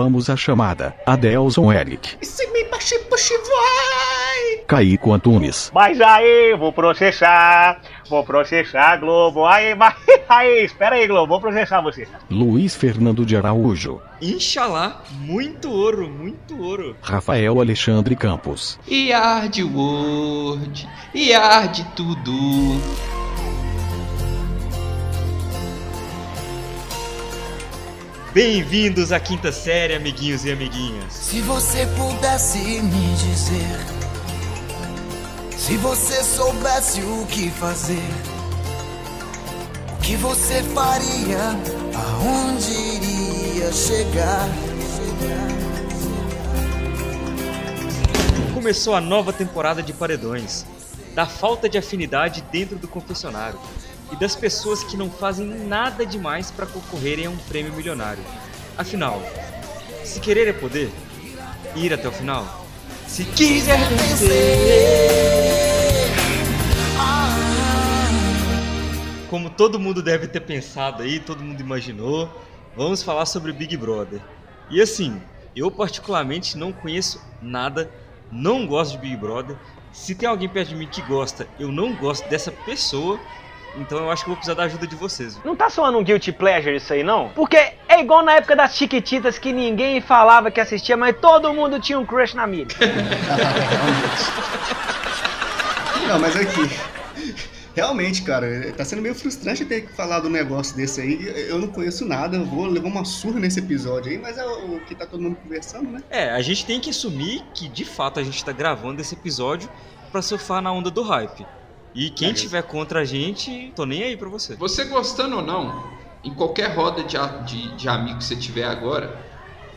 Vamos à chamada. Adelson Eric. Se me puxe, puxe, vai! Caico Antunes. Mas aí, vou processar. Vou processar, Globo. Aí, mas, aí, espera aí, Globo. Vou processar você. Luiz Fernando de Araújo. Inxalá, muito ouro, muito ouro. Rafael Alexandre Campos. E arde o Word, e arde tudo. Bem-vindos à quinta série, amiguinhos e amiguinhas. Se você pudesse me dizer, se você soubesse o que fazer, o que você faria, aonde iria chegar? Começou a nova temporada de Paredões, da falta de afinidade dentro do confessionário e das pessoas que não fazem nada demais para concorrerem a um prêmio milionário. Afinal, se querer é poder, ir até o final. Se quiser vencer. Como todo mundo deve ter pensado aí, todo mundo imaginou, vamos falar sobre Big Brother. E assim, eu particularmente não conheço nada, não gosto de Big Brother. Se tem alguém perto de mim que gosta, eu não gosto dessa pessoa então eu acho que vou precisar da ajuda de vocês. Não tá soando um guilty pleasure isso aí, não? Porque é igual na época das Chiquititas que ninguém falava que assistia, mas todo mundo tinha um crush na Miri. Não, mas aqui. Realmente, cara, tá sendo meio frustrante ter que falar do negócio desse aí. Eu não conheço nada, eu vou levar uma surra nesse episódio aí, mas é o que tá todo mundo conversando, né? É, a gente tem que assumir que de fato a gente tá gravando esse episódio pra surfar na onda do hype. E quem tiver contra a gente, tô nem aí pra você. Você gostando ou não, em qualquer roda de, de, de amigos que você tiver agora,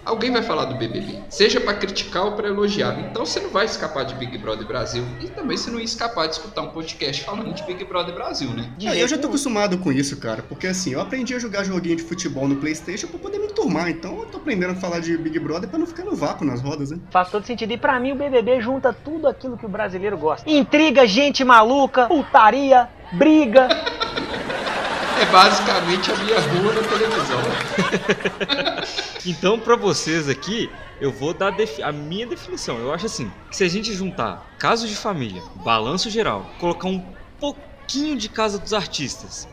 alguém vai falar do BBB. Seja para criticar ou para elogiar. Então você não vai escapar de Big Brother Brasil. E também você não ia escapar de escutar um podcast falando de Big Brother Brasil, né? Ah, eu já tô acostumado com isso, cara. Porque assim, eu aprendi a jogar joguinho de futebol no Playstation pra poder me turmar. Então eu tô aprendendo a falar de Big Brother pra não ficar no vácuo nas rodas, né? Faz todo sentido. E pra mim o BBB junta tudo aquilo que o brasileiro gosta. Intriga, gente maluca, putaria, briga. É basicamente a minha rua na televisão. então, para vocês aqui, eu vou dar a minha definição. Eu acho assim: se a gente juntar casos de família, balanço geral, colocar um pouquinho de Casa dos Artistas,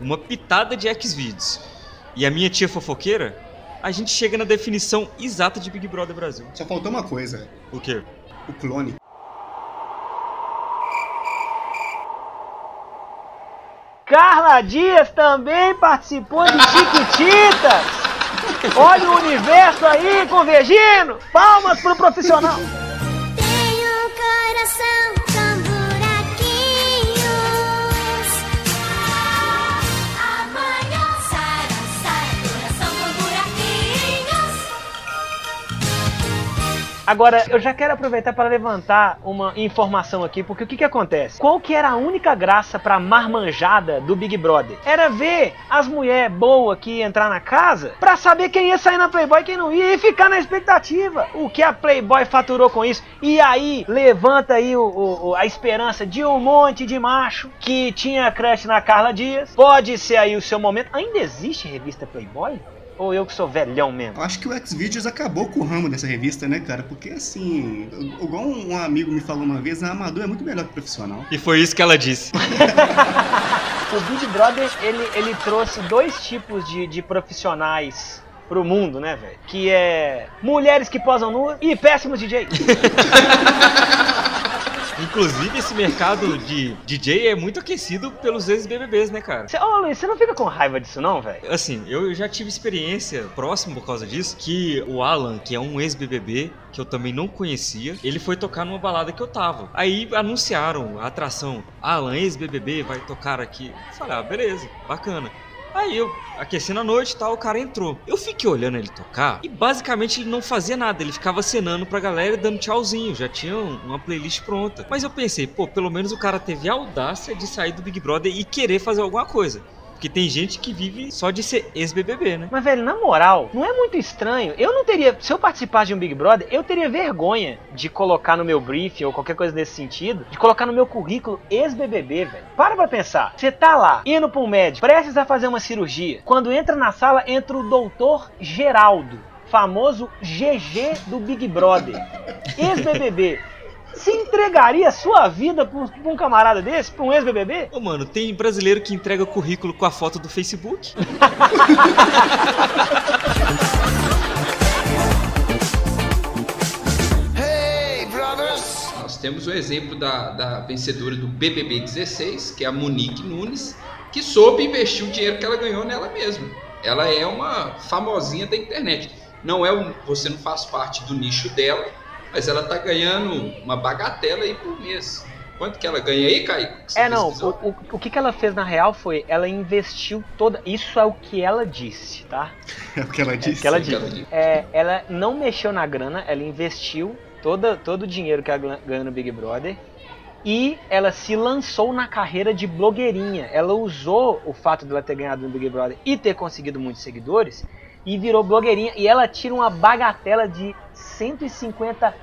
uma pitada de X-Videos e a minha tia fofoqueira, a gente chega na definição exata de Big Brother Brasil. Só faltou uma coisa. O quê? O clone. Carla Dias também participou de Chiquititas. Olha o universo aí convergindo. Palmas pro profissional. Tenho coração Agora, eu já quero aproveitar para levantar uma informação aqui, porque o que que acontece? Qual que era a única graça pra marmanjada do Big Brother? Era ver as mulheres boas que entrar na casa pra saber quem ia sair na Playboy e quem não ia e ficar na expectativa. O que a Playboy faturou com isso? E aí, levanta aí o, o- a esperança de um monte de macho que tinha crush na Carla Dias. Pode ser aí o seu momento. Ainda existe revista Playboy? Ou eu que sou velhão mesmo? Eu acho que o Xvideos acabou com o ramo dessa revista, né, cara? Porque assim, igual um amigo me falou uma vez, a amador é muito melhor que profissional. E foi isso que ela disse. O Big Brother, ele, ele trouxe dois tipos de, de profissionais pro mundo, né, velho? Que é mulheres que posam nuas e péssimos DJ. Inclusive, esse mercado de DJ é muito aquecido pelos ex-BBBs, né, cara? Cê, ô Luiz, você não fica com raiva disso não, velho? Assim, eu já tive experiência próxima por causa disso, que o Alan, que é um ex-BBB, que eu também não conhecia, ele foi tocar numa balada que eu tava. Aí anunciaram a atração, Alan, ex-BBB, vai tocar aqui. Eu falei, ah, beleza, bacana. Aí eu, aquecendo a noite e tal, o cara entrou. Eu fiquei olhando ele tocar e basicamente ele não fazia nada, ele ficava acenando pra galera e dando tchauzinho, já tinha um- uma playlist pronta. Mas eu pensei, pô, pelo menos o cara teve a audácia de sair do Big Brother e querer fazer alguma coisa. Porque tem gente que vive só de ser ex-BBB, né? Mas, velho, na moral, não é muito estranho. Eu não teria. Se eu participasse de um Big Brother, eu teria vergonha de colocar no meu briefing ou qualquer coisa nesse sentido, de colocar no meu currículo ex-BBB, velho. Para pra pensar. Você tá lá, indo pra um médico, prestes a fazer uma cirurgia. Quando entra na sala, entra o doutor Geraldo. famoso GG do Big Brother, ex-BBB, se entregaria sua vida pra um, pra um camarada desse, pra um ex-BBB? Ô, mano, tem brasileiro que entrega currículo com a foto do Facebook. Hey, brothers. Nós temos o exemplo da, da vencedora do BBB 16, que é a Monique Nunes, que soube investir o dinheiro que ela ganhou nela mesma. Ela é uma famosinha da internet. Não é um, você não faz parte do nicho dela, mas ela tá ganhando uma bagatela aí por mês. Quanto que ela ganha aí, Kaique? Você É, não, o, o, o que, que ela fez na real foi, ela investiu toda. Isso é o que ela disse, tá? É o que ela É o disse. que ela o que ela disse. disse. É, ela não mexeu na grana, ela investiu toda, todo o dinheiro que ela gan- ganhou no Big Brother. E ela se lançou na carreira de blogueirinha. Ela usou o fato de ela ter ganhado no Big Brother e ter conseguido muitos seguidores e virou blogueirinha. E ela tira uma bagatela de 150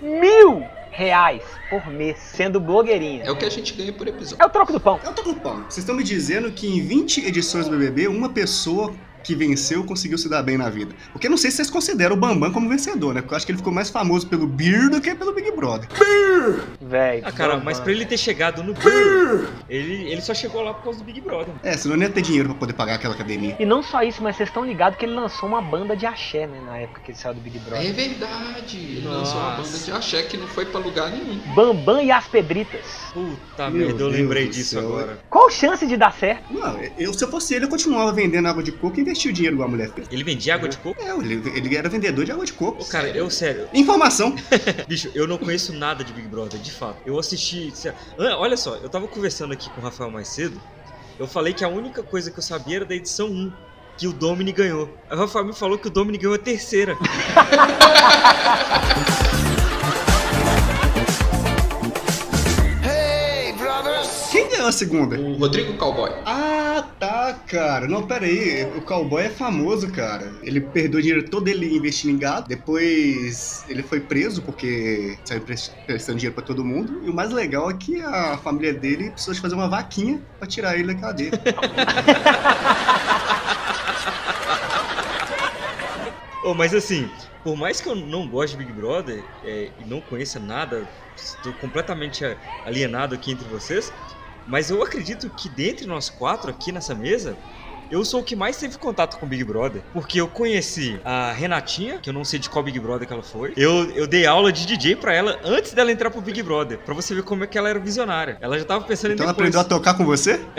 mil reais por mês sendo blogueirinha. É o que a gente ganha por episódio. É o troco do pão. Eu tô com pão. Vocês estão me dizendo que em 20 edições do BBB, uma pessoa que venceu conseguiu se dar bem na vida. Porque eu não sei se vocês consideram o Bambam como vencedor, né? Porque eu acho que ele ficou mais famoso pelo Beer do que pelo Big Brother. Véi. Ah, cara, Bambam. mas pra ele ter chegado no Brrr, ele, ele só chegou lá por causa do Big Brother. É, senão não ia ter dinheiro pra poder pagar aquela academia. E não só isso, mas vocês estão ligados que ele lançou uma banda de axé, né? Na época que ele saiu do Big Brother. É verdade. Ele lançou uma Nossa. banda de axé que não foi pra lugar nenhum. Bambam e as Pedritas. Puta Meu merda, eu lembrei disso agora. Qual chance de dar certo? Não, eu, se eu fosse ele, eu continuava vendendo água de coco e investia o dinheiro igual a mulher fez. Ele vendia água de coco? É, ele, ele era vendedor de água de coco. Ô, cara, eu sério, Informação. bicho, eu não conheço nada de Big Brother, de fato. Eu assisti. Olha só, eu tava conversando aqui com o Rafael mais cedo. Eu falei que a única coisa que eu sabia era da edição 1, que o Domini ganhou. Aí o Rafael me falou que o Domini ganhou a terceira. Hey, brothers. Quem ganhou a segunda? O Rodrigo Cowboy. Ah, tá, cara. Não, pera aí. O cowboy é famoso, cara. Ele perdeu o dinheiro todo ele investindo em gado. Depois ele foi preso porque saiu pres- prestando dinheiro pra todo mundo. E o mais legal é que a família dele precisou de fazer uma vaquinha pra tirar ele da cadeia. Oh, mas assim, por mais que eu não goste de Big Brother é, e não conheça nada, estou completamente alienado aqui entre vocês, mas eu acredito que dentre nós quatro aqui nessa mesa, eu sou o que mais teve contato com Big Brother. Porque eu conheci a Renatinha, que eu não sei de qual Big Brother que ela foi. Eu, eu dei aula de DJ pra ela antes dela entrar pro Big Brother, pra você ver como é que ela era visionária. Ela já tava pensando Então em ela depois. aprendeu a tocar com você?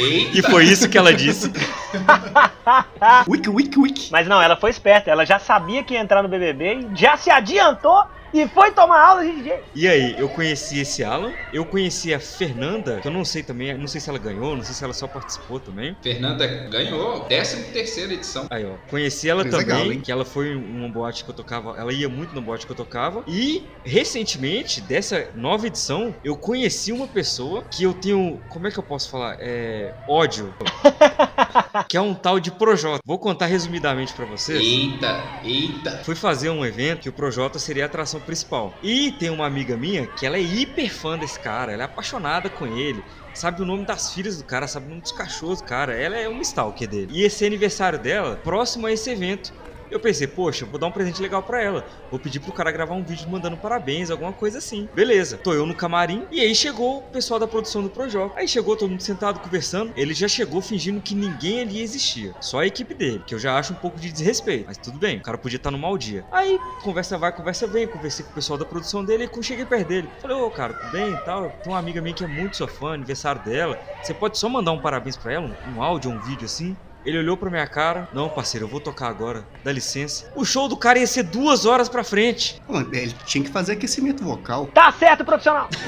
E foi isso que ela disse. Wiki, wiki, wiki. Mas não, ela foi esperta. Ela já sabia que ia entrar no BBB e já se adiantou e foi tomar aula de DJ. E aí, eu conheci esse Alan, eu conheci a Fernanda, que eu não sei também, não sei se ela ganhou, não sei se ela só participou também. Fernanda ganhou 13 terceira edição. Aí, ó, conheci ela Mas também, legal, que ela foi uma boate que eu tocava, ela ia muito na boate que eu tocava. E, recentemente, dessa nova edição, eu conheci uma pessoa que eu tenho, como é que eu posso falar? É, ódio. que é um tal de Projota. Vou contar resumidamente pra vocês. Eita, eita. Fui fazer um evento que o Projota seria a atração principal. E tem uma amiga minha que ela é hiper fã desse cara, ela é apaixonada com ele. Sabe o nome das filhas do cara, sabe o nome dos cachorros do cara. Ela é uma stalker dele. E esse aniversário dela, próximo a esse evento. Eu pensei, poxa, vou dar um presente legal pra ela. Vou pedir pro cara gravar um vídeo mandando parabéns, alguma coisa assim. Beleza. Tô eu no camarim e aí chegou o pessoal da produção do Projota. Aí chegou todo mundo sentado conversando. Ele já chegou fingindo que ninguém ali existia. Só a equipe dele, que eu já acho um pouco de desrespeito. Mas tudo bem, o cara podia estar no mau dia. Aí, conversa vai, conversa vem. Conversei com o pessoal da produção dele e cheguei perto dele. Falei, ô cara, tudo bem e tal. Tem uma amiga minha que é muito sua fã, aniversário dela. Você pode só mandar um parabéns pra ela, um áudio, um vídeo assim? Ele olhou pra minha cara. Não, parceiro, eu vou tocar agora. Dá licença. O show do cara ia ser duas horas pra frente. Pô, ele tinha que fazer aquecimento vocal. Tá certo, profissional.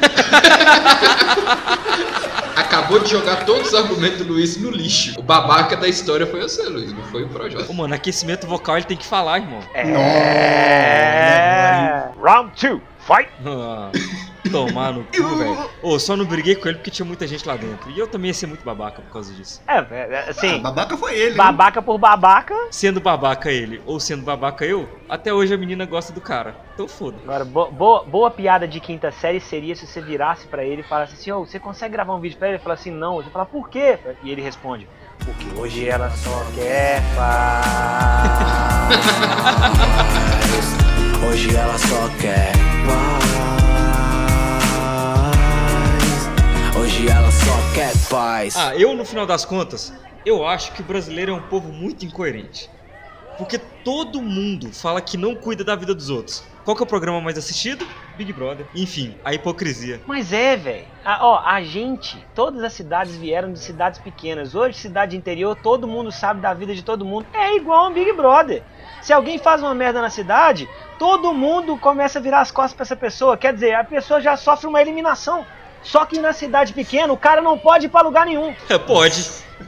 Acabou de jogar todos os argumentos do Luiz no lixo. O babaca da história foi você, Luiz, não foi o Projota. Ô, mano, aquecimento vocal ele tem que falar, irmão. É. Round 2. Fight. Ah, tomar no cu, velho. Ô, só não briguei com ele porque tinha muita gente lá dentro. E eu também ia ser muito babaca por causa disso. É, é, Ah, assim, babaca foi ele. hein? babaca por babaca. Sendo babaca ele ou sendo babaca eu, até hoje a menina gosta do cara. Então foda. Agora, bo- boa, boa piada de quinta série seria se você virasse pra ele e falasse assim: Ô, você consegue gravar um vídeo pra ele? Ele fala assim: Não. Você fala, por quê? E ele responde: Porque hoje ela só quer paz. Hoje ela só quer paz. Hoje ela só quer paz. Ah, eu no final das contas, eu acho que o brasileiro é um povo muito incoerente. Porque todo mundo fala que não cuida da vida dos outros. Qual que é o programa mais assistido? Big Brother. Enfim, a hipocrisia. Mas é, velho. Ah, Ó, a gente, todas as cidades vieram de cidades pequenas. Hoje, cidade interior, todo mundo sabe da vida de todo mundo. É igual um Big Brother. Se alguém faz uma merda na cidade, todo mundo começa a virar as costas pra essa pessoa. Quer dizer, a pessoa já sofre uma eliminação. Só que na cidade pequena, o cara não pode ir pra lugar nenhum. pode.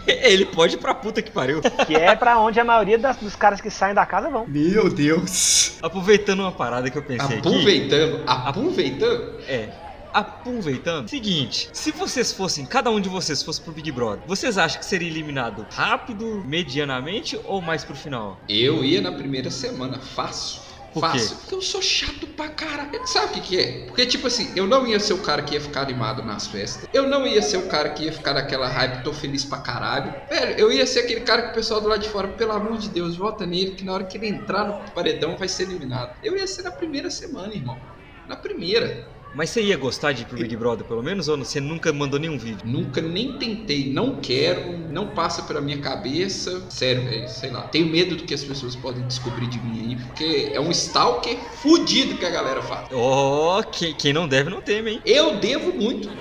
Ele pode ir pra puta que pariu. Que é pra onde a maioria das- dos caras que saem da casa vão. Meu Deus. Aproveitando uma parada que eu pensei aqui. Aproveitando, aproveitando. É. Aproveitando. Seguinte, se vocês fossem, cada um de vocês fosse pro Big Brother, vocês acham que seria eliminado rápido, medianamente ou mais pro final? Eu ia na primeira semana, fácil. Fácil. quê? Porque eu sou chato pra caralho. Sabe o que, que é? Porque, tipo assim, eu não ia ser o cara que ia ficar animado nas festas. Eu não ia ser o cara que ia ficar naquela hype, tô feliz pra caralho. Velho, eu ia ser aquele cara que o pessoal do lado de fora, pelo amor de Deus, vota nele, que na hora que ele entrar no paredão vai ser eliminado. Eu ia ser na primeira semana, irmão. Na primeira. Mas você ia gostar de ir pro Big Brother pelo menos ou você nunca mandou nenhum vídeo? Nunca nem tentei, não quero, não passa pela minha cabeça. Sério, velho, sei lá. Tenho medo do que as pessoas podem descobrir de mim aí, porque é um stalker fudido que a galera faz. Oh, quem, quem não deve não teme, hein? Eu devo muito.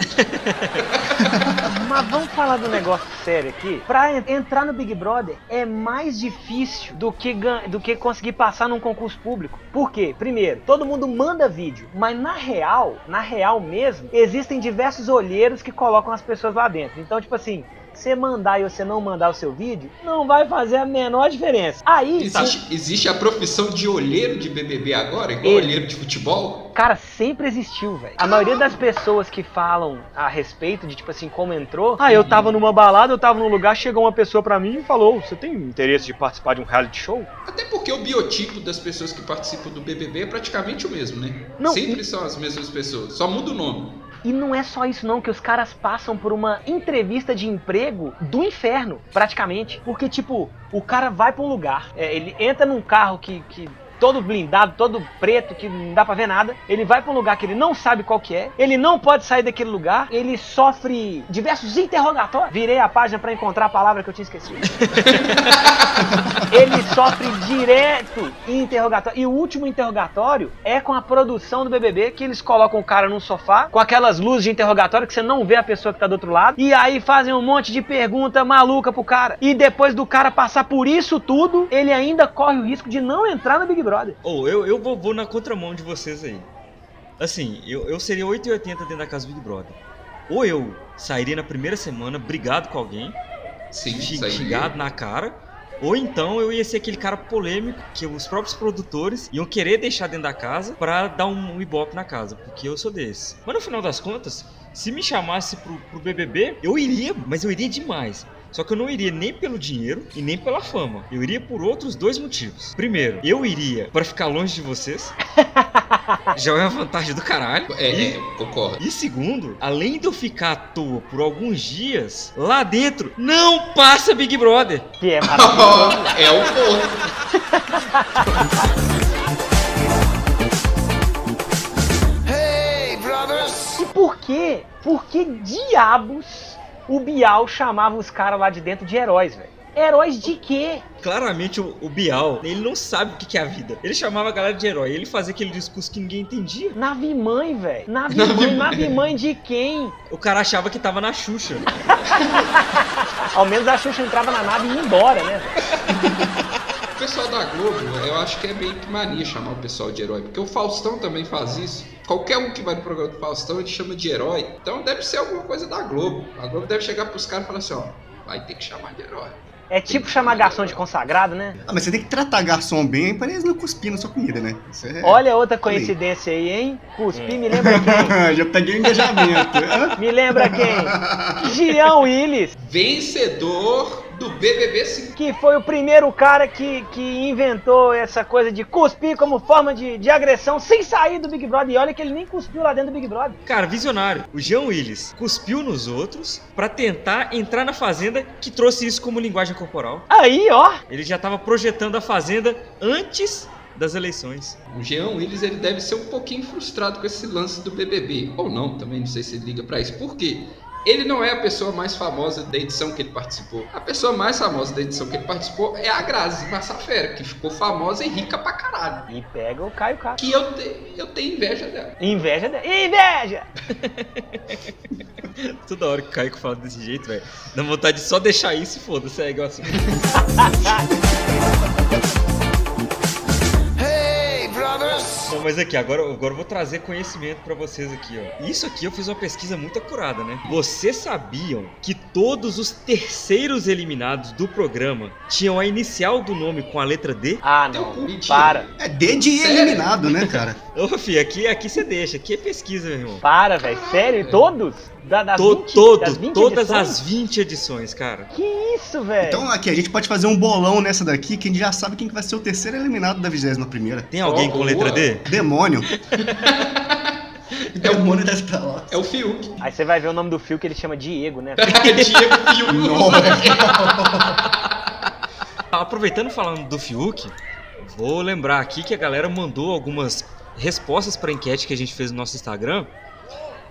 Mas vamos falar do negócio sério aqui. Pra en- entrar no Big Brother é mais difícil do que, gan- do que conseguir passar num concurso público. Por quê? Primeiro, todo mundo manda vídeo, mas na real, na real mesmo, existem diversos olheiros que colocam as pessoas lá dentro. Então, tipo assim, você mandar e você não mandar o seu vídeo, não vai fazer a menor diferença. Aí, Existe, existe a profissão de olheiro de BBB agora, igual Ele- olheiro de futebol? Cara, sempre existiu, velho. A maioria das pessoas que falam a respeito de, tipo assim, como entrou. Ah, eu tava numa balada, eu tava num lugar, chegou uma pessoa pra mim e falou: Você tem interesse de participar de um reality show? Até porque o biotipo das pessoas que participam do BBB é praticamente o mesmo, né? Não, Sempre são as mesmas pessoas, só muda o nome. E não é só isso, não, que os caras passam por uma entrevista de emprego do inferno, praticamente. Porque, tipo, o cara vai pra um lugar, é, ele entra num carro que. que Todo blindado, todo preto, que não dá pra ver nada. Ele vai pra um lugar que ele não sabe qual que é. Ele não pode sair daquele lugar. Ele sofre diversos interrogatórios. Virei a página pra encontrar a palavra que eu tinha esquecido. ele sofre direto interrogatório. E o último interrogatório é com a produção do BBB, que eles colocam o cara num sofá, com aquelas luzes de interrogatório que você não vê a pessoa que tá do outro lado. E aí fazem um monte de pergunta maluca pro cara. E depois do cara passar por isso tudo, ele ainda corre o risco de não entrar no Big Brother. Ou eu, eu vou, vou na contramão de vocês aí. Assim, eu, eu seria 8,80 dentro da casa do Big Brother. Ou eu sairia na primeira semana brigado com alguém, Sim, xingado na cara. Ou então eu ia ser aquele cara polêmico que os próprios produtores iam querer deixar dentro da casa pra dar um, um ibope na casa, porque eu sou desse. Mas no final das contas, se me chamasse pro, pro BBB, eu iria, mas eu iria demais. Só que eu não iria nem pelo dinheiro e nem pela fama. Eu iria por outros dois motivos. Primeiro, eu iria pra ficar longe de vocês. Já é uma vantagem do caralho. É, E- é, concordo. e segundo, além de eu ficar à toa por alguns dias, lá dentro não passa Big Brother. Que é maravilhoso. é o ponto. Hey, brothers! E por quê? Por que diabos o Bial chamava os caras lá de dentro de heróis, velho? Heróis de quê? Claramente o, o Bial, ele não sabe o que que é a vida. Ele chamava a galera de herói, ele fazia aquele discurso que ninguém entendia. Nave mãe, velho. Nave mãe, nave mãe de quem? O cara achava que tava na Xuxa. Ao menos a Xuxa entrava na nave e ia embora, né? O pessoal da Globo, eu acho que é meio que mania chamar o pessoal de herói, porque o Faustão também faz isso. Qualquer um que vai no programa do Faustão, ele chama de herói. Então deve ser alguma coisa da Globo. A Globo deve chegar pros caras e falar assim, ó, vai ter que chamar de herói. É tipo chamar garçom de consagrado, né? Ah, mas você tem que tratar garçom bem pra eles não cuspir na sua comida, né? É... Olha outra coincidência aí, hein? Cuspi, me lembra quem? Já peguei o engajamento. Me lembra quem? Jean Willis. Vencedor do BBB 5. Que foi o primeiro cara que, que inventou essa coisa de cuspir como forma de, de agressão sem sair do Big Brother. E olha que ele nem cuspiu lá dentro do Big Brother. Cara, visionário. O Jean Willis cuspiu nos outros pra tentar entrar na fazenda que trouxe isso como linguagem corporal. Aí, ó. Ele já tava projetando a fazenda antes das eleições. O Jean Willis ele deve ser um pouquinho frustrado com esse lance do BBB. Ou não, também não sei se ele liga pra isso. Por quê? Ele não é a pessoa mais famosa da edição que ele participou. A pessoa mais famosa da edição que ele participou é a Grazi Massafera, que ficou famosa e rica pra caralho. E pega o Caio Castro. Que eu, te- eu tenho inveja dela. Inveja dele. Inveja! Toda hora que o Caico fala desse jeito, velho, dá vontade de só deixar isso e foda-se, é igual assim. Bom, mas aqui, agora, agora eu vou trazer conhecimento pra vocês aqui, ó. Isso aqui eu fiz uma pesquisa muito acurada, né? Vocês sabiam que todos os terceiros eliminados do programa tinham a inicial do nome com a letra D? Ah, não. Para. É D de Sério? eliminado, né, cara? Ô, fi, aqui, aqui você deixa, aqui é pesquisa, meu irmão. Para, velho. Sério? Todos? Da, das To- 20, todo, das 20 todas edições? as 20 edições, cara. Que isso, velho? Então aqui, a gente pode fazer um bolão nessa daqui, que a gente já sabe quem que vai ser o terceiro eliminado da 21 primeira. Tem alguém Oh, com letra boa. D? Demônio. Estar lá. É o Fiuk. Aí você vai ver o nome do fio que ele chama Diego, né? Diego Fiuk. Aproveitando falando do Fiuk, vou lembrar aqui que a galera mandou algumas respostas para enquete que a gente fez no nosso Instagram.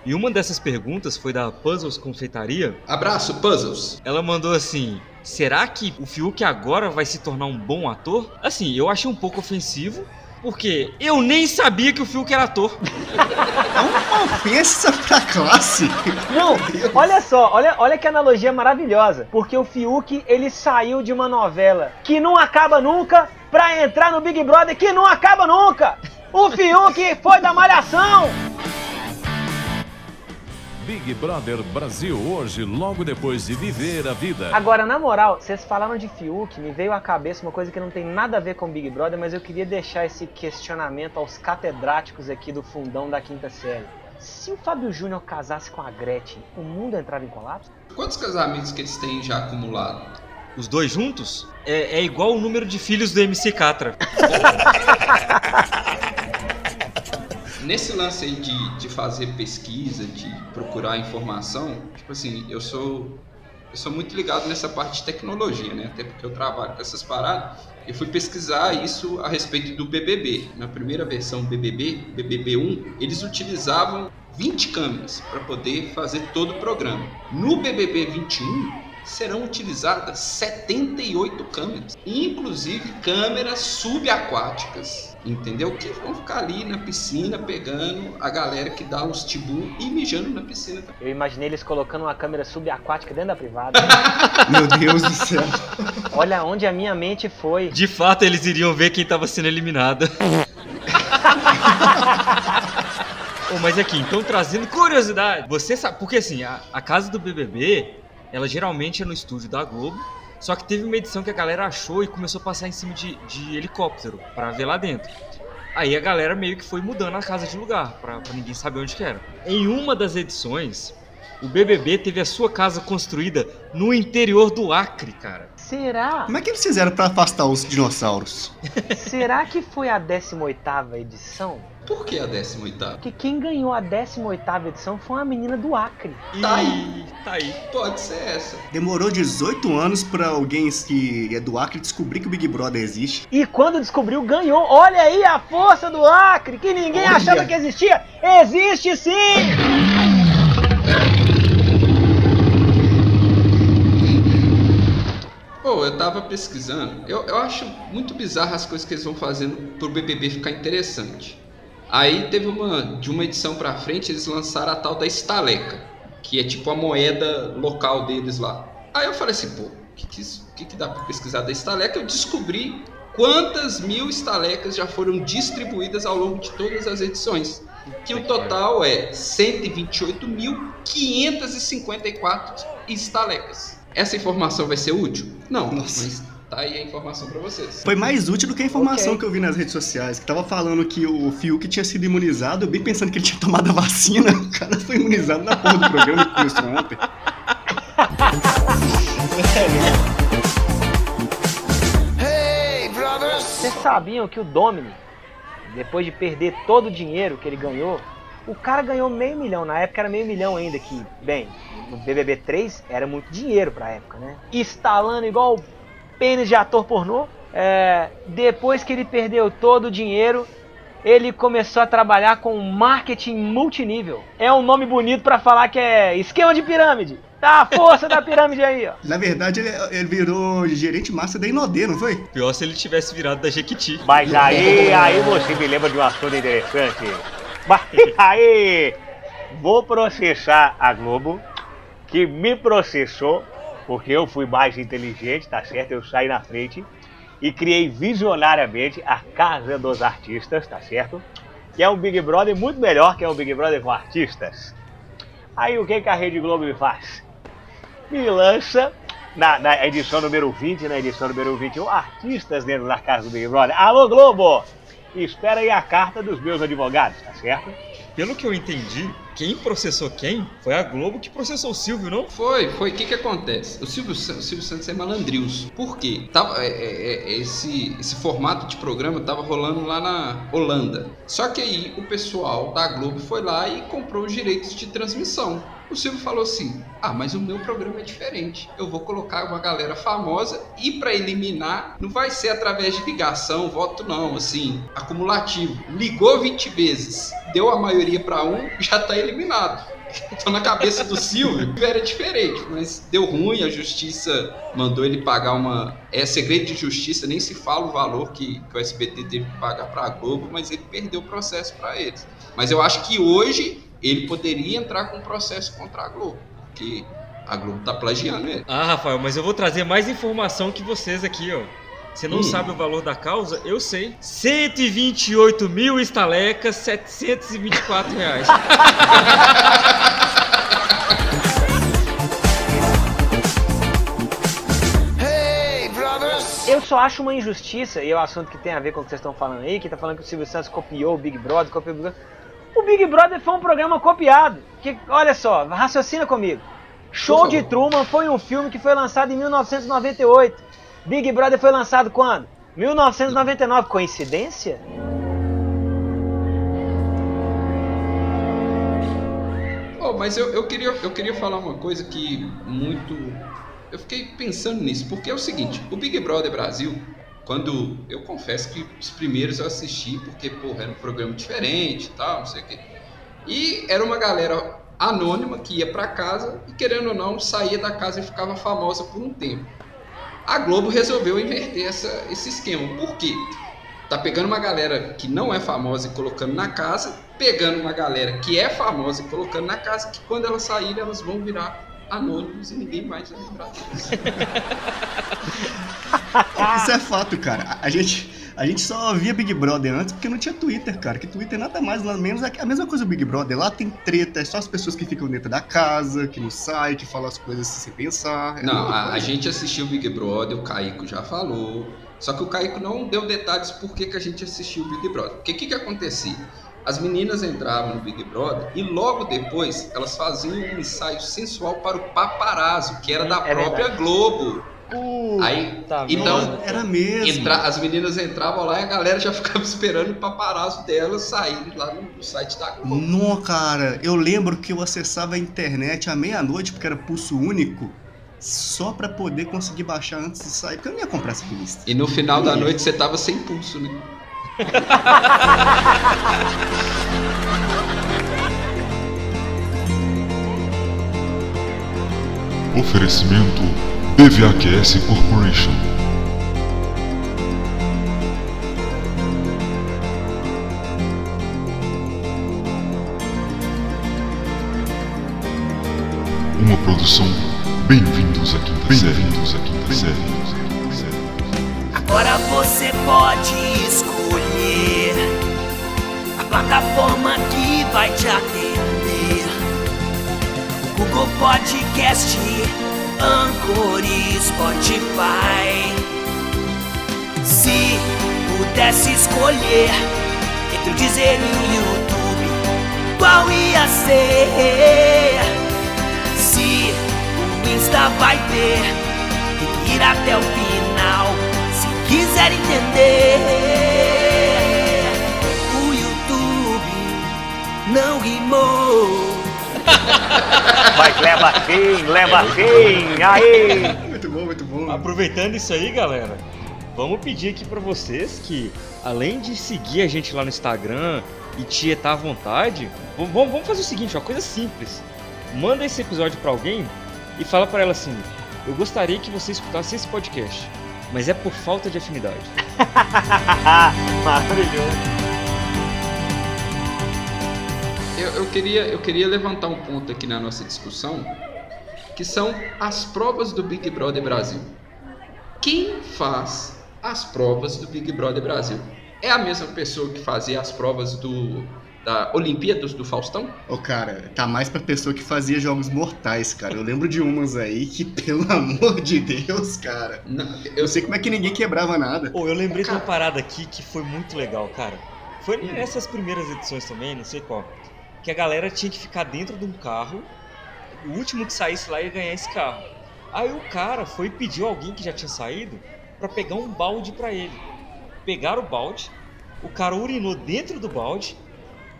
E uma dessas perguntas foi da Puzzles Confeitaria. Abraço, Puzzles. Ela mandou assim: será que o Fiuk agora vai se tornar um bom ator? Assim, eu achei um pouco ofensivo, porque eu nem sabia que o Fiuk era ator. É uma ofensa pra classe. Não, olha só, olha, olha que analogia maravilhosa. Porque o Fiuk, ele saiu de uma novela que não acaba nunca pra entrar no Big Brother que não acaba nunca. O Fiuk foi da Malhação. Big Brother Brasil hoje, logo depois de viver a vida. Agora, na moral, vocês falaram de Fiuk, me veio à cabeça uma coisa que não tem nada a ver com Big Brother, mas eu queria deixar esse questionamento aos catedráticos aqui do fundão da quinta série. Se o Fábio Júnior casasse com a Gretchen, o mundo entrava em colapso? Quantos casamentos que eles têm já acumulado? Os dois juntos é, é igual o número de filhos do MC Catra. Nesse lance aí de, de fazer pesquisa, de procurar informação, tipo assim, eu sou eu sou muito ligado nessa parte de tecnologia, né? Até porque eu trabalho com essas paradas. Eu fui pesquisar isso a respeito do BBB. Na primeira versão BBB, BBB1, eles utilizavam 20 câmeras para poder fazer todo o programa. No BBB 21 serão utilizadas 78 câmeras, inclusive câmeras subaquáticas, entendeu? Que vão ficar ali na piscina pegando a galera que dá os tibu e mijando na piscina. Eu imaginei eles colocando uma câmera subaquática dentro da privada. Meu Deus do céu. Olha onde a minha mente foi. De fato, eles iriam ver quem tava sendo eliminado. Ô, mas aqui, então trazendo curiosidade. Você sabe, porque assim, a, a casa do BBB, ela geralmente é no estúdio da Globo. Só que teve uma edição que a galera achou e começou a passar em cima de, de helicóptero pra ver lá dentro. Aí a galera meio que foi mudando a casa de lugar, pra, pra ninguém saber onde que era. Em uma das edições, o BBB teve a sua casa construída no interior do Acre, cara. Será? Como é que eles fizeram pra afastar os dinossauros? Será que foi a 18ª edição? Por que a 18 Porque quem ganhou a 18ª edição foi uma menina do Acre. Tá aí. Tá aí. Pode ser essa. Demorou 18 anos pra alguém que é do Acre descobrir que o Big Brother existe. E quando descobriu, ganhou. Olha aí a força do Acre, que ninguém Olha. achava que existia. Existe sim! Pô, eu tava pesquisando. Eu, eu acho muito bizarro as coisas que eles vão fazendo pro BBB ficar interessante. Aí teve uma. De uma edição pra frente, eles lançaram a tal da estaleca, que é tipo a moeda local deles lá. Aí eu falei assim, pô, o que, que, que, que dá pra pesquisar da estaleca? Eu descobri quantas mil estalecas já foram distribuídas ao longo de todas as edições. Que o total é 128.554 estalecas. Essa informação vai ser útil? Não, Nossa. mas Tá aí a informação pra vocês. Foi mais útil do que a informação okay. que eu vi nas redes sociais, que tava falando que o Fiuk tinha sido imunizado, eu bem pensando que ele tinha tomado a vacina. O cara foi imunizado na porra do programa que começou ontem. Vocês sabiam que o Domini, depois de perder todo o dinheiro que ele ganhou, o cara ganhou meio milhão, na época era meio milhão ainda, que, bem, no BBB 3 era muito dinheiro pra época, né? Estalando igual pênis de ator pornô. É, depois que ele perdeu todo o dinheiro, ele começou a trabalhar com marketing multinível. É um nome bonito pra falar que é esquema de pirâmide. Tá a força da pirâmide aí, ó. Na verdade, ele, ele virou gerente massa da Inodê, não foi? Pior se ele tivesse virado da Jequiti. Mas aí, aí você me lembra de um assunto interessante. Mas aí, vou processar a Globo, que me processou, porque eu fui mais inteligente, tá certo? Eu saí na frente e criei visionariamente a Casa dos Artistas, tá certo? Que é um Big Brother muito melhor que é um Big Brother com artistas. Aí o que, que a Rede Globo me faz? Me lança na, na edição número 20, na edição número 21, artistas dentro da casa do Big Brother. Alô Globo! Espera aí a carta dos meus advogados, tá certo? Pelo que eu entendi, quem processou quem foi a Globo que processou o Silvio, não? Foi, foi. O que que acontece? O Silvio, o Silvio Santos é malandrios. Por quê? Tava, é, é, é, esse, esse formato de programa tava rolando lá na Holanda. Só que aí o pessoal da Globo foi lá e comprou os direitos de transmissão. O Silvio falou assim: Ah, mas o meu programa é diferente. Eu vou colocar uma galera famosa e para eliminar não vai ser através de ligação, voto não, assim, acumulativo. Ligou 20 vezes, deu a maioria para um, já tá eliminado. Então, na cabeça do Silvio, era diferente, mas deu ruim. A justiça mandou ele pagar uma. É segredo de justiça, nem se fala o valor que, que o SBT teve que pagar para a Globo, mas ele perdeu o processo para eles. Mas eu acho que hoje ele poderia entrar com um processo contra a Globo, porque a Globo tá plagiando ele. Ah, Rafael, mas eu vou trazer mais informação que vocês aqui, ó. Você não Hum. sabe o valor da causa? Eu sei. 128 mil estalecas, 724 reais. Hey, brothers! Eu só acho uma injustiça, e é o assunto que tem a ver com o que vocês estão falando aí, que tá falando que o Silvio Santos copiou o Big Brother, copiou o Big Brother. O Big Brother foi um programa copiado. Que, olha só, raciocina comigo. Show de. Truman foi um filme que foi lançado em 1998. Big Brother foi lançado quando? 1999. Coincidência? Oh, mas eu, eu, queria, eu queria falar uma coisa que muito. Eu fiquei pensando nisso, porque é o seguinte: o Big Brother Brasil, quando. Eu confesso que os primeiros eu assisti, porque, porra, era um programa diferente tal, não sei o quê. E era uma galera anônima que ia pra casa e, querendo ou não, saía da casa e ficava famosa por um tempo. A Globo resolveu inverter essa, esse esquema. Por quê? Tá pegando uma galera que não é famosa e colocando na casa, pegando uma galera que é famosa e colocando na casa, que quando elas saírem elas vão virar anônimos e ninguém mais vai lembrar delas. Isso é fato, cara. A- gente, a gente só via Big Brother antes porque não tinha Twitter, cara. Que Twitter nada mais, nada menos é a mesma coisa do Big Brother. Lá tem treta, é só as pessoas que ficam dentro da casa, que não saem, que falam as coisas sem pensar. É Não, a, a gente assistiu o Big Brother, o Caico já falou. Só que o Caico não deu detalhes por que, que a gente assistiu o Big Brother. Porque o que, que acontecia? As meninas entravam no Big Brother e logo depois elas faziam um ensaio sensual para o paparazzo, que era da É própria verdade. Globo. Aí, Tá então? Era mesmo. Entra- as meninas entravam lá e a galera já ficava esperando o paparazzo delas saírem lá no, no site da Globo. Não, cara, eu lembro que eu acessava a internet à meia-noite, porque era pulso único, só pra poder conseguir baixar antes de sair, porque eu não ia comprar essa revista. E no final da noite você tava sem pulso, né? Oferecimento BVAQS Corporation. Uma produção Bem-vindos à Quinta Bem-vindos à Quinta Série. Agora você pode plataforma que vai te atender. Google Podcast, Anchor e Spotify. Se pudesse escolher entre o Deezer e o YouTube, qual ia ser? Se o Insta vai ter, tem que ir até o final. Se quiser entender, não rimou. Mas leva sim, leva sim, aí! Muito bom, muito bom. Aproveitando isso aí, galera, vamos pedir aqui pra vocês que, além de seguir a gente lá no Instagram e tietar à vontade, vamos fazer o seguinte, uma coisa simples. Manda esse episódio pra alguém e fala pra ela assim: Eu gostaria que você escutasse esse podcast, mas é por falta de afinidade. Maravilhoso. Eu, eu queria, eu queria levantar um ponto aqui na nossa discussão, que são as provas do Big Brother Brasil. Quem faz as provas do Big Brother Brasil? É a mesma pessoa que fazia as provas do da Olimpíadas do Faustão? Ô, cara, tá mais pra pessoa que fazia jogos mortais, cara. Eu lembro de umas aí que, pelo amor de Deus, cara. Não, Eu sei como é que ninguém quebrava nada. Pô, eu lembrei de uma parada aqui que foi muito legal, cara. Foi nessas primeiras edições também, não sei qual. Que a galera tinha que ficar dentro de um carro. O último que saísse lá ia ganhar esse carro. Aí o cara foi e pediu alguém que já tinha saído pra pegar um balde pra ele. Pegaram o balde, o cara urinou dentro do balde.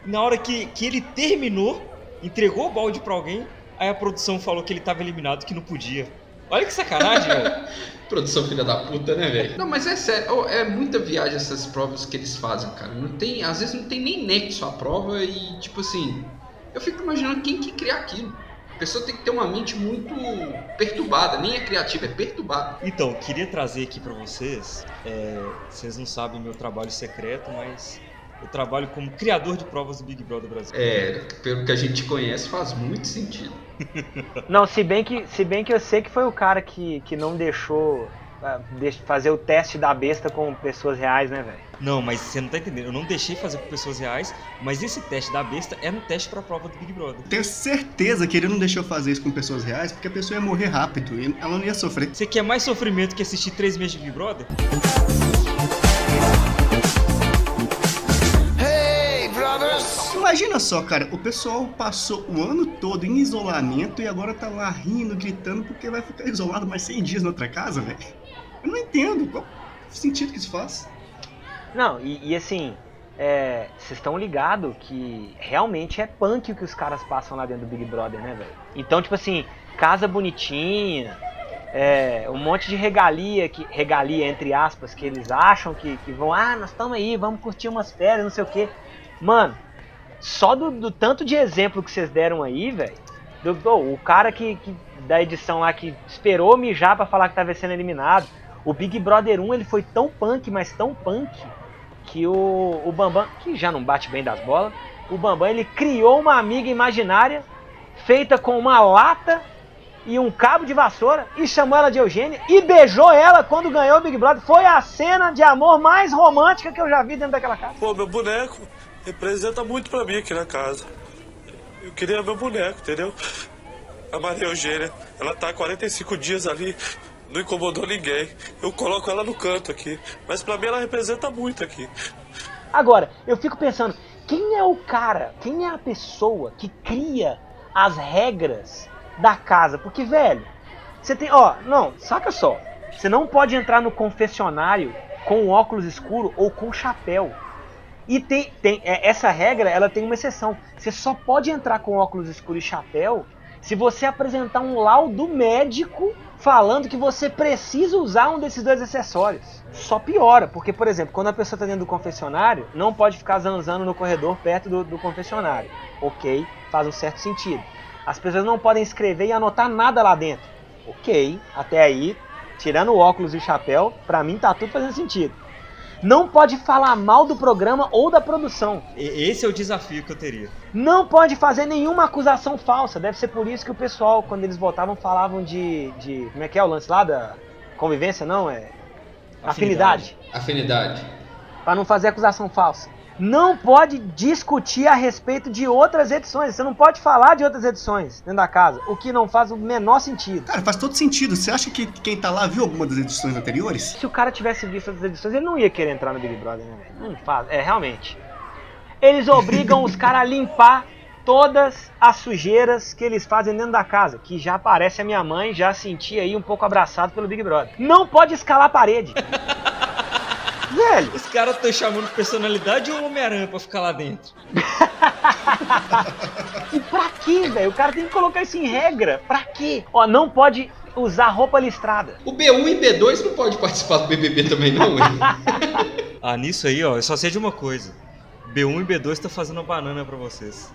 E na hora que, que ele terminou, entregou o balde pra alguém. Aí a produção falou que ele tava eliminado, que não podia. Olha que sacanagem, velho. Produção filha da puta, né, velho? Não, mas é sério, é muita viagem essas provas que eles fazem, cara. Não tem, às vezes não tem nem nexo a prova e, tipo assim, eu fico imaginando quem que cria aquilo. A pessoa tem que ter uma mente muito perturbada, nem é criativa, é perturbada. Então, queria trazer aqui pra vocês. é, vocês não sabem meu trabalho secreto, mas eu trabalho como criador de provas do Big Brother Brasil. É, pelo que a gente conhece, faz muito sentido. Não, se bem que, se bem que eu sei que foi o cara que, que não deixou ah, de- fazer o teste da besta com pessoas reais, né, velho? Não, mas você não tá entendendo. Eu não deixei fazer com pessoas reais, mas esse teste da besta era um teste pra prova do Big Brother. Tenho certeza que ele não deixou fazer isso com pessoas reais, porque a pessoa ia morrer rápido e ela não ia sofrer. Você quer mais sofrimento que assistir três meses de Big Brother? Imagina só, cara, o pessoal passou o ano todo em isolamento e agora tá lá rindo, gritando, porque vai ficar isolado mais 100 dias na outra casa, velho. Eu não entendo qual sentido que isso faz. Não, e, e assim, é, vocês estão ligados que realmente é punk o que os caras passam lá dentro do Big Brother, né, velho? Então, tipo assim, casa bonitinha, é, um monte de regalia, que, regalia entre aspas, que eles acham que, que vão, ah, nós estamos aí, vamos curtir umas férias, não sei o quê. Mano, só do, do tanto de exemplo que vocês deram aí, velho, o cara que, que- da edição lá que esperou mijar pra falar que tava sendo eliminado, o Big Brother 1 ele foi tão punk, mas tão punk, que o, o Bambam, que já não bate bem das bolas, o Bambam ele criou uma amiga imaginária feita com uma lata e um cabo de vassoura e chamou ela de Eugênia e beijou ela quando ganhou o Big Brother. Foi a cena de amor mais romântica que eu já vi dentro daquela casa. Pô, meu boneco representa muito pra mim aqui na casa. Eu queria meu boneco, entendeu? A Maria Eugênia, ela tá há 45 dias ali, não incomodou ninguém. Eu coloco ela no canto aqui, mas pra mim ela representa muito aqui. Agora, eu fico pensando, quem é o cara, quem é a pessoa que cria as regras da casa? Porque, velho, você tem, ó, não, saca só. Você não pode entrar no confessionário com óculos escuro ou com chapéu. E tem, tem é, essa regra, ela tem uma exceção. Você só pode entrar com óculos escuro e chapéu se você apresentar um laudo médico falando que você precisa usar um desses dois acessórios. Só piora, porque, por exemplo, quando a pessoa está dentro do confessionário, não pode ficar zanzando no corredor perto do, do confessionário. Ok, faz um certo sentido. As pessoas não podem escrever e anotar nada lá dentro. Ok, até aí, tirando o óculos e chapéu, pra mim tá tudo fazendo sentido. Não pode falar mal do programa ou da produção. Esse é o desafio que eu teria. Não pode fazer nenhuma acusação falsa. Deve ser por isso que o pessoal, quando eles votavam, falavam de. de como é que é o lance lá da convivência? Não, é. Afinidade. Afinidade. Pra não fazer acusação falsa. Não pode discutir a respeito de outras edições. Você não pode falar de outras edições dentro da casa. O que não faz o menor sentido. Cara, faz todo sentido. Você acha que quem tá lá viu alguma das edições anteriores? Se o cara tivesse visto as edições, ele não ia querer entrar no Big Brother, né, velho? Não faz. É, realmente. Eles obrigam os caras a limpar todas as sujeiras que eles fazem dentro da casa. Que já parece a minha mãe, já senti aí um pouco abraçado pelo Big Brother. Não pode escalar a parede. Velho. Os caras estão chamando personalidade ou Homem-Aranha pra ficar lá dentro? E pra quê, velho? O cara tem que colocar isso em regra. Pra quê? Ó, não pode usar roupa listrada. O B1 e B2 não pode participar do BBB também, não, hein? Ah, nisso aí, ó, eu só sei de uma coisa. B1 e B2 tá fazendo uma banana pra vocês.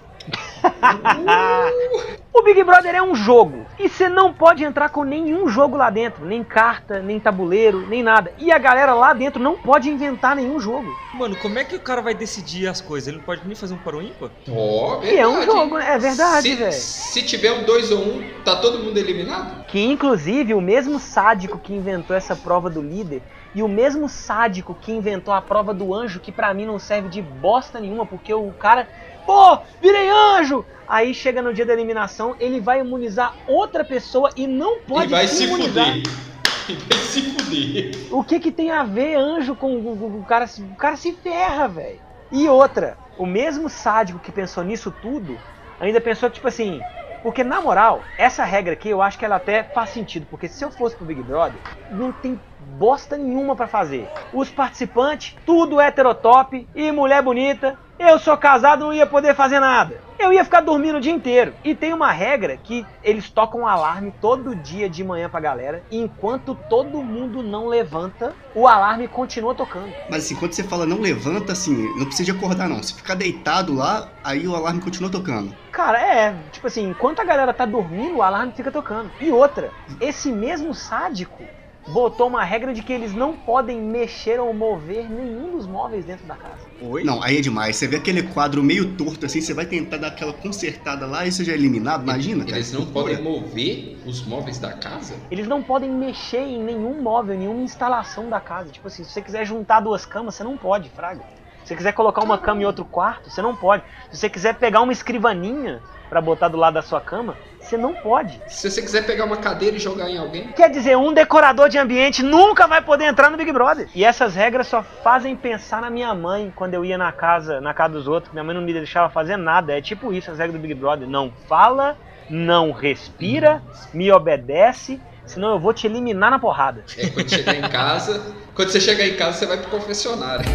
O Big Brother é um jogo. E você não pode entrar com nenhum jogo lá dentro. Nem carta, nem tabuleiro, nem nada. E a galera lá dentro não pode inventar nenhum jogo. Mano, como é que o cara vai decidir as coisas? Ele não pode nem fazer um paro ímpar? Ó, E é um verdade. jogo, né? É verdade, Se, velho. se tiver um 2 ou 1, um, tá todo mundo eliminado? Que inclusive o mesmo sádico que inventou essa prova do líder e o mesmo sádico que inventou a prova do anjo, que pra mim não serve de bosta nenhuma, porque o cara, pô, virei anjo! Aí chega no dia da eliminação, ele vai imunizar outra pessoa e não pode e vai se imunizar. fuder. E vai se fuder. O que que tem a ver anjo com o, o- o cara? se- O cara se ferra, velho. E outra, o mesmo sádico que pensou nisso tudo, ainda pensou tipo assim, porque na moral, essa regra aqui eu acho que ela até faz sentido, porque se eu fosse pro Big Brother, não tem bosta nenhuma pra fazer. Os participantes, tudo heterotop e mulher bonita. Eu sou casado, não ia poder fazer nada. Eu ia ficar dormindo o dia inteiro. E tem uma regra que eles tocam um alarme todo dia de manhã pra galera. E enquanto todo mundo não levanta, o alarme continua tocando. Mas assim, quando você fala não levanta, assim, não precisa de acordar não. Se ficar deitado lá, aí o alarme continua tocando. Cara, é, tipo assim, enquanto a galera tá dormindo, o alarme fica tocando. E outra, esse mesmo sádico botou uma regra de que eles não podem mexer ou mover nenhum dos móveis dentro da casa. Oi? Não, aí é demais. Você vê aquele quadro meio torto assim, você vai tentar dar aquela consertada lá e você já é eliminado, imagina, cara. Eles não loucura. podem mover os móveis da casa? Eles não podem mexer em nenhum móvel, nenhuma instalação da casa. Tipo assim, se você quiser juntar duas camas, você não pode, fraga. Se você quiser colocar uma cama em outro quarto, você não pode. Se você quiser pegar uma escrivaninha pra botar do lado da sua cama, você não pode. Se você quiser pegar uma cadeira e jogar em alguém? Quer dizer, um decorador de ambiente nunca vai poder entrar no Big Brother. E essas regras só fazem pensar na minha mãe quando eu ia na casa, na casa dos outros. Minha mãe não me deixava fazer nada. É tipo isso as regras do Big Brother. Não fala, não respira, me obedece, senão eu vou te eliminar na porrada. É, quando chegar em casa. Quando você chegar em casa, você vai pro confessionário.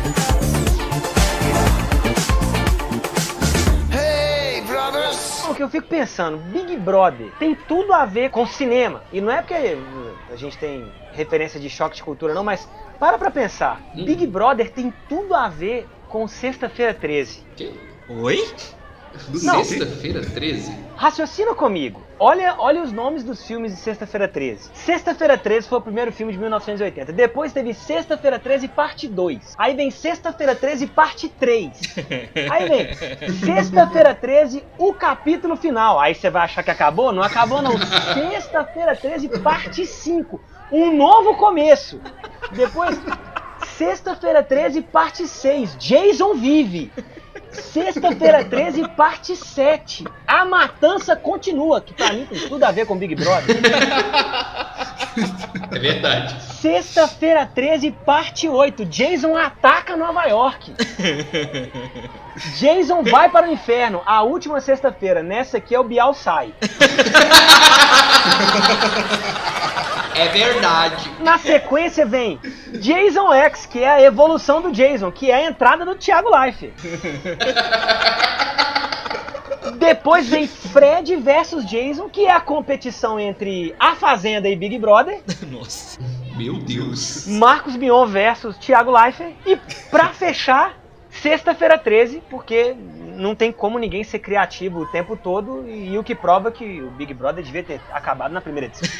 Brothers! O que eu fico pensando, Big Brother tem tudo a ver com cinema. E não é porque a gente tem referência de choque de cultura, não, mas para pra pensar. Big Brother tem tudo a ver com Sexta-feira 13. Que? Oi? Não. Sexta-feira 13? Raciocina comigo. Olha, olha os nomes dos filmes de Sexta-feira 13. Sexta-feira 13 foi o primeiro filme de 1980. Depois teve Sexta-feira 13 parte 2. Aí vem Sexta-feira 13 parte 3. Aí vem Sexta-feira 13, o capítulo final. Aí você vai achar que acabou? Não acabou não. Sexta-feira 13 parte 5. Um novo começo. Depois Sexta-feira 13 parte 6. Jason vive. Sexta-feira 13, parte 7. A matança continua, que pra mim tem tudo a ver com Big Brother. É verdade. Sexta-feira 13, parte 8. Jason ataca Nova York. Jason vai para o inferno. A última sexta-feira. Nessa aqui é o Bial sai. É verdade. Na sequência vem Jason X, que é a evolução do Jason, que é a entrada do Thiago Life. Depois vem Fred versus Jason, que é a competição entre A Fazenda e Big Brother. Nossa. Meu Deus. Marcos Mion versus Thiago Leifert. E pra fechar, sexta-feira 13, porque não tem como ninguém ser criativo o tempo todo. E, o que prova que o Big Brother devia ter acabado na primeira edição.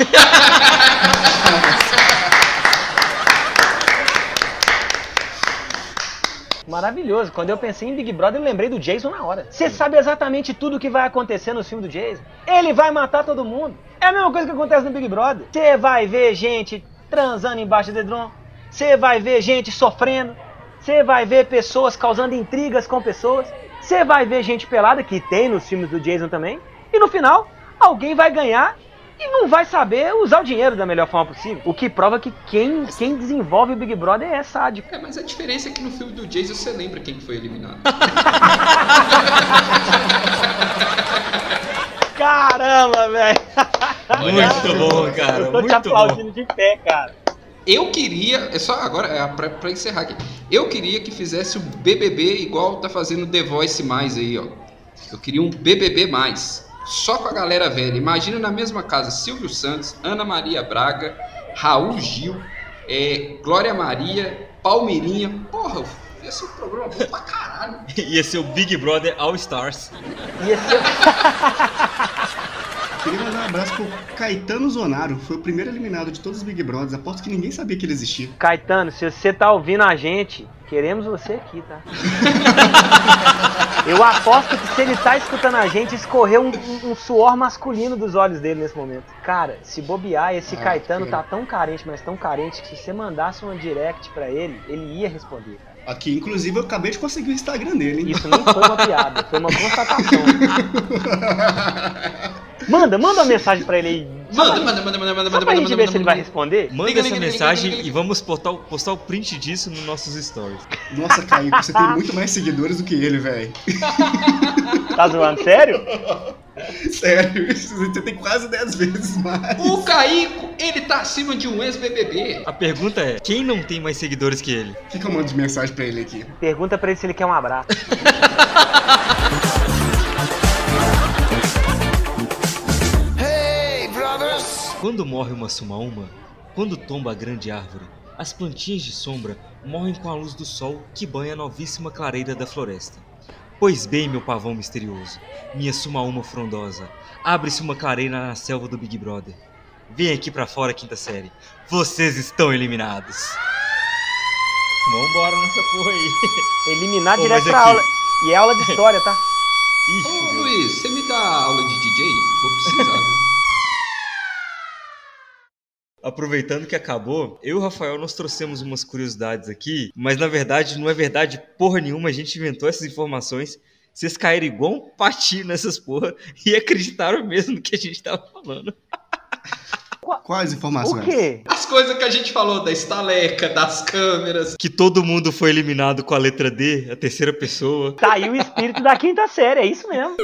Maravilhoso. Quando eu pensei em Big Brother, eu lembrei do Jason na hora. Você sabe exatamente tudo o que vai acontecer no filme do Jason. Ele vai matar todo mundo. É a mesma coisa que acontece no Big Brother. Você vai ver gente transando embaixo do edredom. Você vai ver gente sofrendo. Você vai ver pessoas causando intrigas com pessoas. Você vai ver gente pelada, que tem nos filmes do Jason também. E no final, alguém vai ganhar e não vai saber usar o dinheiro da melhor forma possível. O que prova que quem, quem desenvolve o Big Brother é sádico. É, mas a diferença é que no filme do Jason você lembra quem que foi eliminado. Caramba, velho. Muito bom, cara. Eu tô te Muito bom. aplaudindo de pé, cara. Eu queria, é só agora, é pra, pra encerrar aqui. Eu queria que fizesse o BBB igual tá fazendo The Voice mais aí, ó. Eu queria um BBB mais. Só com a galera velha. Imagina na mesma casa Silvio Santos, Ana Maria Braga, Raul Gil, é, Glória Maria, Palmeirinha. Porra, ia ser um programa bom pra caralho. Ia ser o Big Brother All Stars. Ia ser... Queria mandar um abraço pro Caetano Zonaro. Foi o primeiro eliminado de todos os Big Brothers. Aposto que ninguém sabia que ele existia. Caetano, se você tá ouvindo a gente, queremos você aqui, tá? Eu aposto que se ele tá escutando a gente, escorreu um, um- um suor masculino dos olhos dele nesse momento. Cara, se bobear, esse Ah, Caetano que- tá tão carente, mas tão carente, que se você mandasse uma direct pra ele, ele ia responder. cara. Aqui, inclusive, eu acabei de conseguir o Instagram dele, hein? Isso não foi uma piada, foi uma constatação. Manda, manda uma mensagem pra ele aí. Manda, manda, manda, manda, manda, manda, pra manda, gente ver manda, se ele vai manda. responder. Manda Liga, essa mensagem liga, liga. e vamos postar, o- postar o print disso nos nossos stories. Nossa, Kaique, você tem muito mais seguidores do que ele, velho. Tá zoando? Sério? Sério, você tem quase 10 vezes mais. O Caico, ele tá acima de um ex-BBB. A pergunta é: quem não tem mais seguidores que ele? O que, que eu mando de mensagem pra ele aqui? Pergunta pra ele se ele quer um abraço. Quando morre uma sumaúma, quando tomba a grande árvore, as plantinhas de sombra morrem com a luz do sol que banha a novíssima clareira da floresta. Pois bem, meu pavão misterioso, minha sumaúma frondosa, abre-se uma clareira na selva do Big Brother. Vem aqui pra fora, quinta série. Vocês estão eliminados. Vambora nessa porra aí. Eliminar Ô, direto pra aqui- aula. E é aula de história, tá? Ô. Luiz, você me dá aula de DJ? Vou precisar. Aproveitando que acabou, eu e o Rafael nós trouxemos umas curiosidades aqui, mas na verdade não é verdade porra nenhuma, a gente inventou essas informações. Vocês caíram igual um patinho nessas porra e acreditaram mesmo no que a gente tava falando. Quais O informações? quê? As coisas que a gente falou da estaleca, das câmeras. Que todo mundo foi eliminado com a letra D, a terceira pessoa. Tá aí o espírito da quinta série, é isso mesmo.